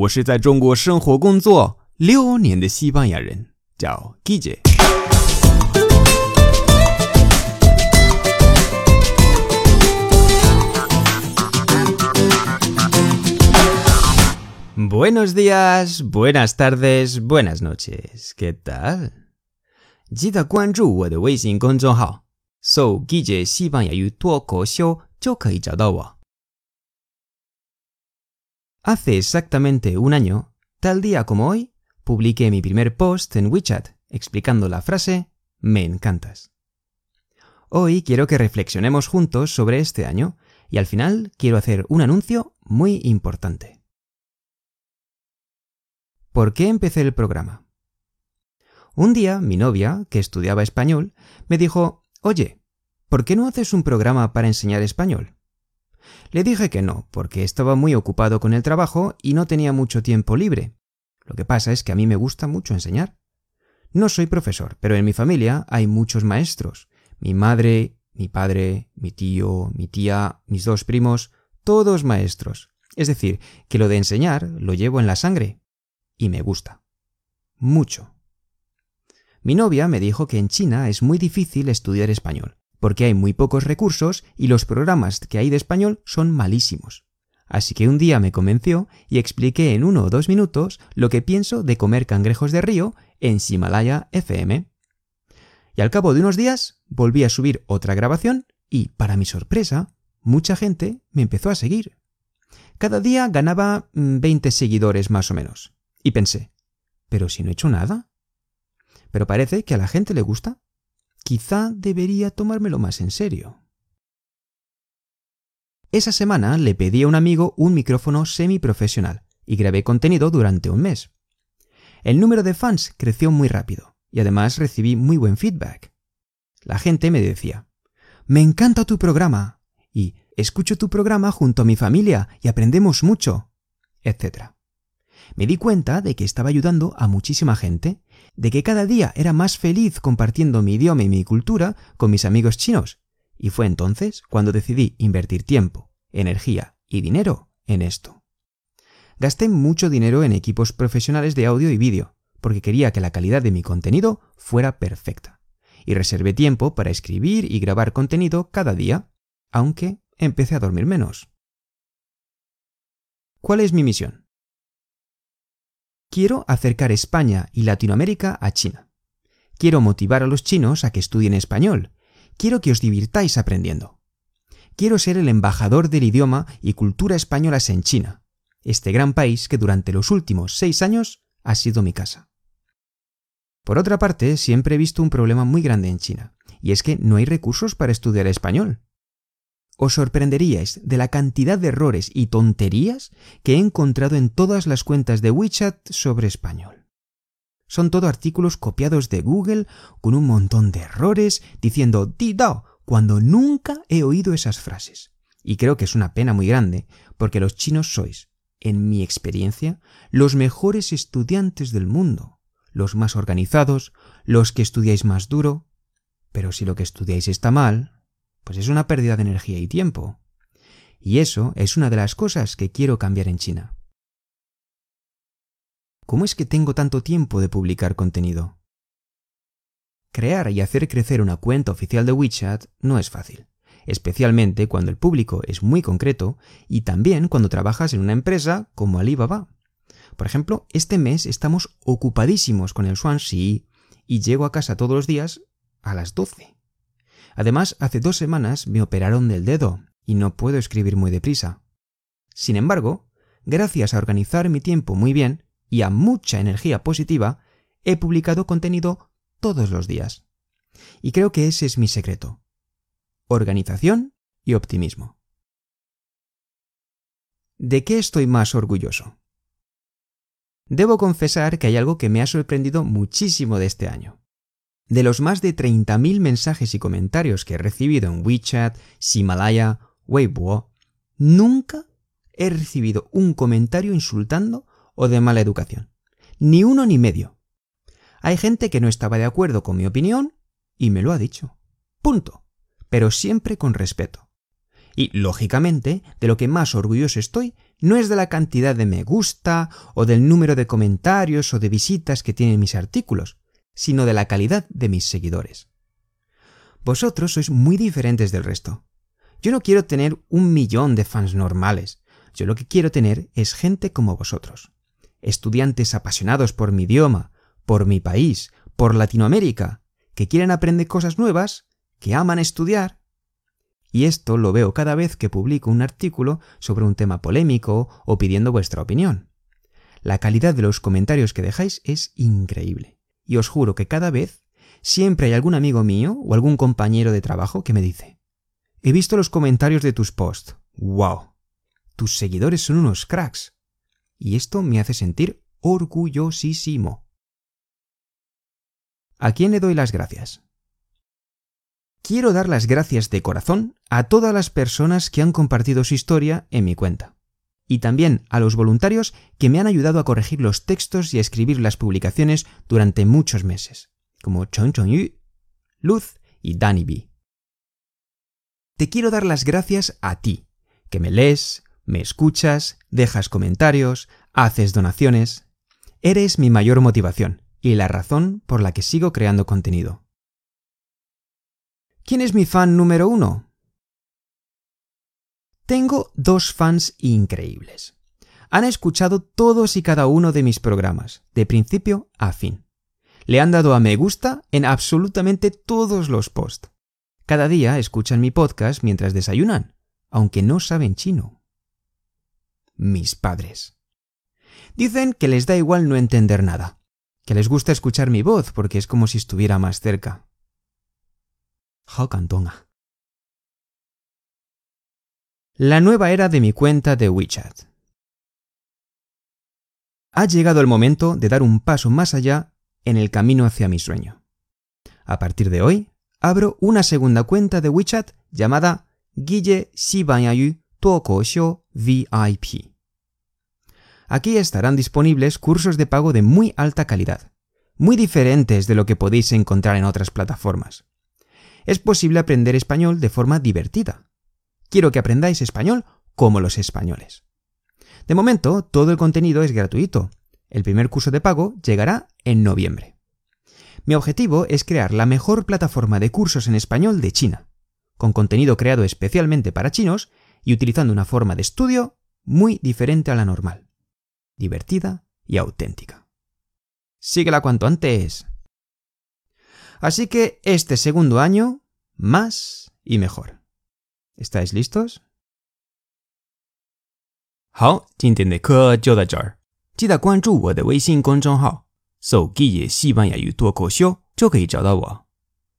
我是在中国生活工作六年的西班牙人，叫 Guille。Buenos días, buenas tardes, buenas noches. ¿Qué tal? 记得关注我的微信公众号，搜“ Guille 西班牙语脱口秀”就可以找到我。Hace exactamente un año, tal día como hoy, publiqué mi primer post en WeChat explicando la frase Me encantas. Hoy quiero que reflexionemos juntos sobre este año y al final quiero hacer un anuncio muy importante. ¿Por qué empecé el programa? Un día mi novia, que estudiaba español, me dijo, Oye, ¿por qué no haces un programa para enseñar español? Le dije que no, porque estaba muy ocupado con el trabajo y no tenía mucho tiempo libre. Lo que pasa es que a mí me gusta mucho enseñar. No soy profesor, pero en mi familia hay muchos maestros. Mi madre, mi padre, mi tío, mi tía, mis dos primos, todos maestros. Es decir, que lo de enseñar lo llevo en la sangre. Y me gusta. Mucho. Mi novia me dijo que en China es muy difícil estudiar español, porque hay muy pocos recursos y los programas que hay de español son malísimos. Así que un día me convenció y expliqué en uno o dos minutos lo que pienso de comer cangrejos de río en Himalaya FM. Y al cabo de unos días volví a subir otra grabación y, para mi sorpresa, mucha gente me empezó a seguir. Cada día ganaba 20 mm, seguidores más o menos. Y pensé, ¿pero si no he hecho nada? Pero parece que a la gente le gusta. Quizá debería tomármelo más en serio. Esa semana le pedí a un amigo un micrófono semiprofesional y grabé contenido durante un mes. El número de fans creció muy rápido y además recibí muy buen feedback. La gente me decía, me encanta tu programa y escucho tu programa junto a mi familia y aprendemos mucho, etc. Me di cuenta de que estaba ayudando a muchísima gente de que cada día era más feliz compartiendo mi idioma y mi cultura con mis amigos chinos, y fue entonces cuando decidí invertir tiempo, energía y dinero en esto. Gasté mucho dinero en equipos profesionales de audio y vídeo, porque quería que la calidad de mi contenido fuera perfecta, y reservé tiempo para escribir y grabar contenido cada día, aunque empecé a dormir menos. ¿Cuál es mi misión? Quiero acercar España y Latinoamérica a China. Quiero motivar a los chinos a que estudien español. Quiero que os divirtáis aprendiendo. Quiero ser el embajador del idioma y cultura españolas en China, este gran país que durante los últimos seis años ha sido mi casa. Por otra parte, siempre he visto un problema muy grande en China, y es que no hay recursos para estudiar español os sorprenderíais de la cantidad de errores y tonterías que he encontrado en todas las cuentas de WeChat sobre español. Son todo artículos copiados de Google con un montón de errores diciendo di dao cuando nunca he oído esas frases. Y creo que es una pena muy grande porque los chinos sois, en mi experiencia, los mejores estudiantes del mundo, los más organizados, los que estudiáis más duro. Pero si lo que estudiáis está mal, pues es una pérdida de energía y tiempo. Y eso es una de las cosas que quiero cambiar en China. ¿Cómo es que tengo tanto tiempo de publicar contenido? Crear y hacer crecer una cuenta oficial de WeChat no es fácil, especialmente cuando el público es muy concreto y también cuando trabajas en una empresa como Alibaba. Por ejemplo, este mes estamos ocupadísimos con el Swansea y llego a casa todos los días a las 12. Además, hace dos semanas me operaron del dedo y no puedo escribir muy deprisa. Sin embargo, gracias a organizar mi tiempo muy bien y a mucha energía positiva, he publicado contenido todos los días. Y creo que ese es mi secreto. Organización y optimismo. ¿De qué estoy más orgulloso? Debo confesar que hay algo que me ha sorprendido muchísimo de este año. De los más de 30.000 mensajes y comentarios que he recibido en WeChat, Himalaya, Weibo, nunca he recibido un comentario insultando o de mala educación. Ni uno ni medio. Hay gente que no estaba de acuerdo con mi opinión y me lo ha dicho. Punto. Pero siempre con respeto. Y, lógicamente, de lo que más orgulloso estoy no es de la cantidad de me gusta o del número de comentarios o de visitas que tienen mis artículos, sino de la calidad de mis seguidores. Vosotros sois muy diferentes del resto. Yo no quiero tener un millón de fans normales, yo lo que quiero tener es gente como vosotros. Estudiantes apasionados por mi idioma, por mi país, por Latinoamérica, que quieren aprender cosas nuevas, que aman estudiar y esto lo veo cada vez que publico un artículo sobre un tema polémico o pidiendo vuestra opinión. La calidad de los comentarios que dejáis es increíble. Y os juro que cada vez siempre hay algún amigo mío o algún compañero de trabajo que me dice, he visto los comentarios de tus posts. ¡Wow! Tus seguidores son unos cracks. Y esto me hace sentir orgullosísimo. ¿A quién le doy las gracias? Quiero dar las gracias de corazón a todas las personas que han compartido su historia en mi cuenta. Y también a los voluntarios que me han ayudado a corregir los textos y a escribir las publicaciones durante muchos meses, como Chong Chong Yu, Luz y Danny B. Te quiero dar las gracias a ti, que me lees, me escuchas, dejas comentarios, haces donaciones. Eres mi mayor motivación y la razón por la que sigo creando contenido. ¿Quién es mi fan número uno? Tengo dos fans increíbles. Han escuchado todos y cada uno de mis programas, de principio a fin. Le han dado a me gusta en absolutamente todos los posts. Cada día escuchan mi podcast mientras desayunan, aunque no saben chino. Mis padres. Dicen que les da igual no entender nada, que les gusta escuchar mi voz porque es como si estuviera más cerca. La nueva era de mi cuenta de WeChat. Ha llegado el momento de dar un paso más allá en el camino hacia mi sueño. A partir de hoy, abro una segunda cuenta de WeChat llamada Guille Shibanyayu Tokosho VIP. Aquí estarán disponibles cursos de pago de muy alta calidad, muy diferentes de lo que podéis encontrar en otras plataformas es posible aprender español de forma divertida. Quiero que aprendáis español como los españoles. De momento, todo el contenido es gratuito. El primer curso de pago llegará en noviembre. Mi objetivo es crear la mejor plataforma de cursos en español de China, con contenido creado especialmente para chinos y utilizando una forma de estudio muy diferente a la normal, divertida y auténtica. Síguela cuanto antes. Así que este segundo año, más y mejor. ¿Estáis listos? 好，今天的课就到这儿。记得关注我的微信公众号“搜记野西班牙语脱口秀”，就可以找到我。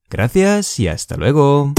Gracias y hasta luego。